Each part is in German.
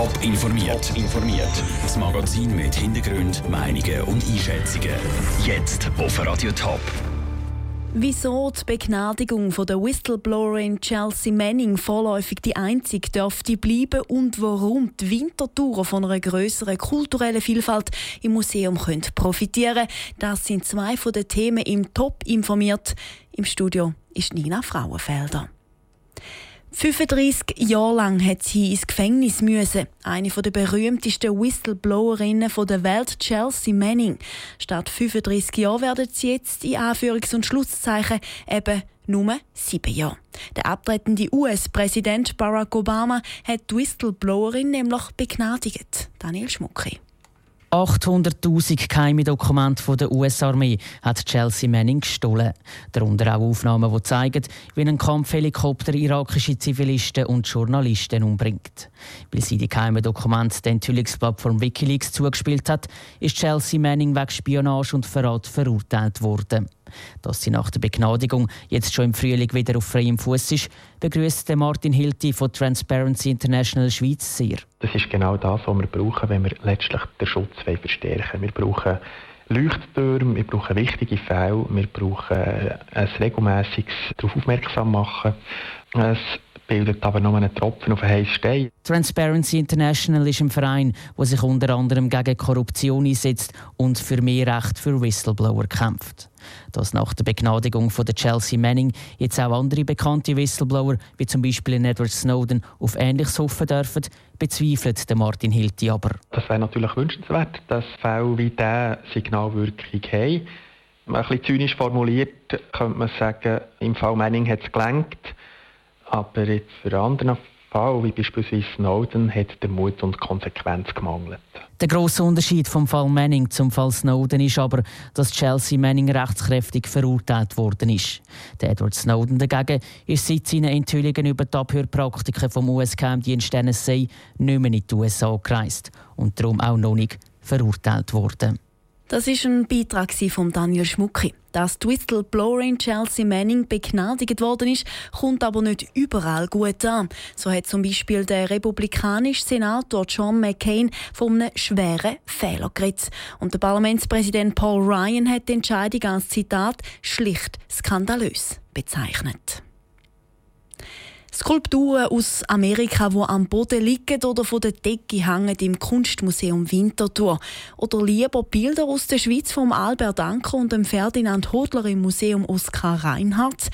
Top informiert. informiert. Das Magazin mit Hintergrund, Meinungen und Einschätzungen. Jetzt auf Radio Top. Wieso die Begnadigung von der Whistleblowerin Chelsea Manning vorläufig die einzige dürfte bleiben und warum die Wintertouren von einer größeren kulturellen Vielfalt im Museum können profitieren das sind zwei von den Themen im Top informiert. Im Studio ist Nina Frauenfelder. 35 Jahre lang hat sie ins Gefängnis müssen. Eine der berühmtesten Whistleblowerinnen der Welt, Chelsea Manning. Statt 35 Jahren werden sie jetzt in Anführungs- und Schlusszeichen eben nur sieben Jahre. Der abtretende US-Präsident Barack Obama hat die Whistleblowerin nämlich begnadigt. Daniel Schmucki. 800.000 geheime Dokumente der US-Armee hat Chelsea Manning gestohlen. Darunter auch Aufnahmen, die zeigen, wie ein Kampfhelikopter irakische Zivilisten und Journalisten umbringt. Weil sie die geheimen Dokumente der Enthüllungsplattform Wikileaks zugespielt hat, ist Chelsea Manning wegen Spionage und Verrat verurteilt worden. Dass sie nach der Begnadigung jetzt schon im Frühling wieder auf freiem Fuß ist, begrüßt Martin Hilti von Transparency International Schweiz sehr. Das ist genau das, was wir brauchen, wenn wir letztlich den Schutz verstärken Wir brauchen Leuchttürme, wir brauchen wichtige Fälle, wir brauchen ein regelmäßiges darauf aufmerksam machen. Es bildet aber nur einen Tropfen auf einen heißen Stein. Transparency International ist ein Verein, der sich unter anderem gegen Korruption einsetzt und für mehr Recht für Whistleblower kämpft. Dass nach der Begnadigung von der Chelsea Manning jetzt auch andere bekannte Whistleblower, wie zum Beispiel Edward Snowden, auf Ähnliches hoffen dürfen, bezweifelt der Martin Hilti aber. Das wäre natürlich wünschenswert, dass Fälle wie diese Signalwirkung haben. Ein bisschen zynisch formuliert könnte man sagen, im Fall Manning hat es gelangt. Aber jetzt für andere Fall, wie beispielsweise Snowden, hat der Mut und Konsequenz gemangelt. Der grosse Unterschied vom Fall Manning zum Fall Snowden ist aber, dass Chelsea Manning rechtskräftig verurteilt worden ist. Der Edward Snowden dagegen ist seit seinen Enthüllungen über die Abhörpraktiken vom US-Geheimdienst NSA nicht mehr in die USA gereist und darum auch noch nicht verurteilt worden. Das ist ein Beitrag von Daniel Schmucki. Dass die Whistleblowerin Chelsea Manning begnadigt worden ist, kommt aber nicht überall gut an. So hat zum Beispiel der republikanische Senator John McCain von einem schweren Fehler geredet. Und der Parlamentspräsident Paul Ryan hat die Entscheidung als Zitat schlicht skandalös bezeichnet. Skulpturen aus Amerika, die am Boden liegen oder von der Decke hängen im Kunstmuseum Winterthur. Oder lieber Bilder aus der Schweiz vom Albert Anker und dem Ferdinand Hodler im Museum Oskar Reinhardt.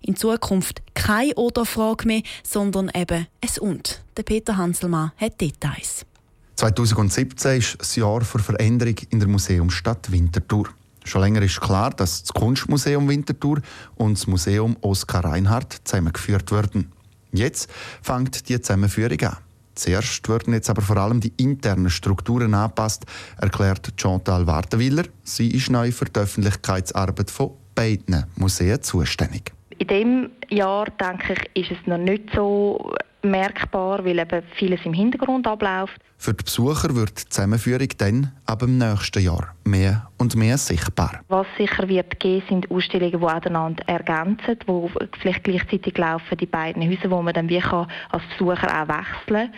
In Zukunft keine Oder-Frage mehr, sondern eben ein Und. Der Peter Hanselmann hat Details. 2017 ist das Jahr für Veränderung in der Museumsstadt Winterthur. Schon länger ist klar, dass das Kunstmuseum Winterthur und das Museum Oskar Reinhardt zusammengeführt werden. Jetzt fängt die Zusammenführung an. Zuerst werden jetzt aber vor allem die internen Strukturen angepasst, erklärt Chantal Wartenwiller. Sie ist neu für die Öffentlichkeitsarbeit von beiden Museen zuständig. In diesem Jahr, denke ich, ist es noch nicht so merkbar, weil eben vieles im Hintergrund abläuft. Für die Besucher wird die Zusammenführung dann ab dem nächsten Jahr mehr und mehr sichtbar. Was sicher wird geben, sind Ausstellungen, die einander ergänzen, die vielleicht gleichzeitig laufen, die beiden Häuser, wo man dann wie kann als Besucher auch wechseln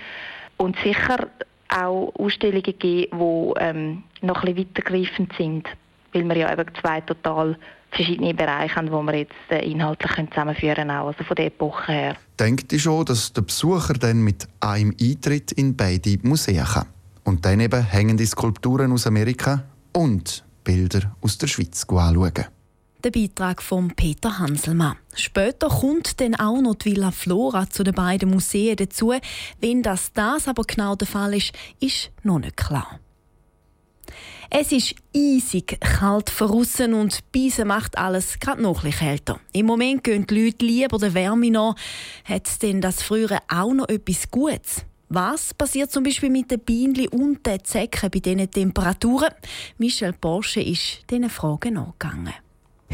Und sicher auch Ausstellungen geben, die ähm, noch ein bisschen weitergreifend sind, weil wir ja eben zwei total verschiedene Bereiche haben, wo wir jetzt äh, inhaltlich zusammenführen können, auch also von der Epoche her. Denkt ihr schon, dass der Besucher dann mit einem Eintritt in beide Museen kann? Und dann eben hängende Skulpturen aus Amerika und Bilder aus der Schweiz anschauen. Der Beitrag von Peter Hanselmann. Später kommt dann auch noch die Villa Flora zu den beiden Museen dazu. Wenn das, das aber genau der Fall ist, ist noch nicht klar. Es ist eisig kalt verrissen und Beise macht alles gerade noch ein kälter. Im Moment gehen die Leute lieber der Wärme nach. Hat denn das früher auch noch etwas Gutes? Was passiert zum Beispiel mit den Bienen und den Zecken bei diesen Temperaturen? Michel Porsche ist diesen Fragen nachgegangen.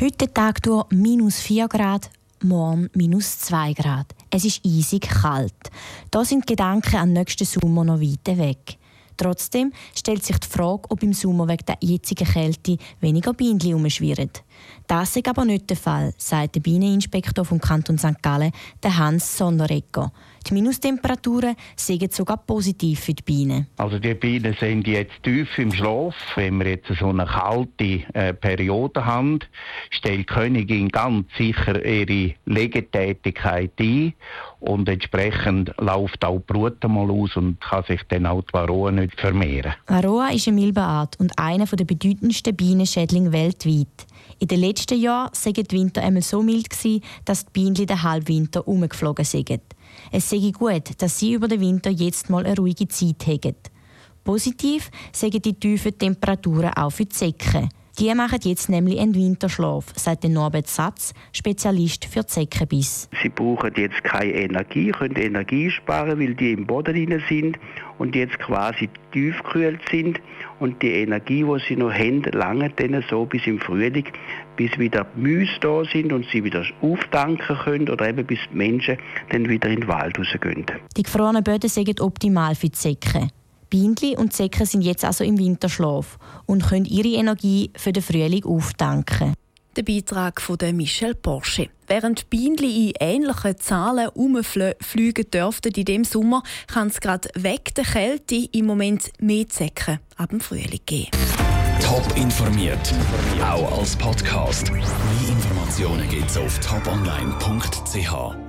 Heute Tag durch minus 4 Grad, morgen minus 2 Grad. Es ist eisig kalt. Da sind die Gedanken an den nächsten Sommer noch weit weg. Trotzdem stellt sich die Frage, ob im Sommer wegen der jetzigen Kälte weniger Bienen herumschwirren. Das ist aber nicht der Fall, sagt der Bieneninspektor vom Kanton St. Gallen, Hans Sonneregger. Die Minustemperaturen sind sogar positiv für die Bienen. Also die Bienen sind jetzt tief im Schlaf. Wenn wir jetzt so eine kalte äh, Periode haben, stellt die Königin ganz sicher ihre Legetätigkeit ein und entsprechend läuft auch die Brut mal aus und kann sich dann auch die Varroa nicht vermehren. Varroa ist eine Milbenart und einer der bedeutendsten Bienenschädlinge weltweit. In den letzten Jahren waren die Winter einmal so mild, dass die Bienen den Halbwinter umgeflogen sind. Es sei gut, dass sie über den Winter jetzt mal eine ruhige Zeit haben. Positiv sagen die tiefen Temperaturen auch für die Säcke. Die machen jetzt nämlich einen Winterschlaf, sagt Norbert Satz, Spezialist für Zeckenbiss. Sie brauchen jetzt keine Energie, können Energie sparen, weil die im Boden sind und jetzt quasi tiefgekühlt sind. Und die Energie, die sie noch haben, lange dann so bis im Frühling, bis wieder Müsse da sind und sie wieder auftanken können oder eben bis die Menschen dann wieder in den Wald rausgehen. Die gefrorenen Böden sind optimal für die Säcke. Bienen und Säcke sind jetzt also im Winterschlaf und können ihre Energie für den Frühling auftanken. Der Beitrag von Michel Porsche. Während Bienen in ähnlichen Zahlen umfliegen dürften in diesem Sommer, kann es gerade weg der Kälte im Moment mehr Säcke ab dem Frühling geben. Top informiert, auch als Podcast. Mehr Informationen gibt es auf toponline.ch.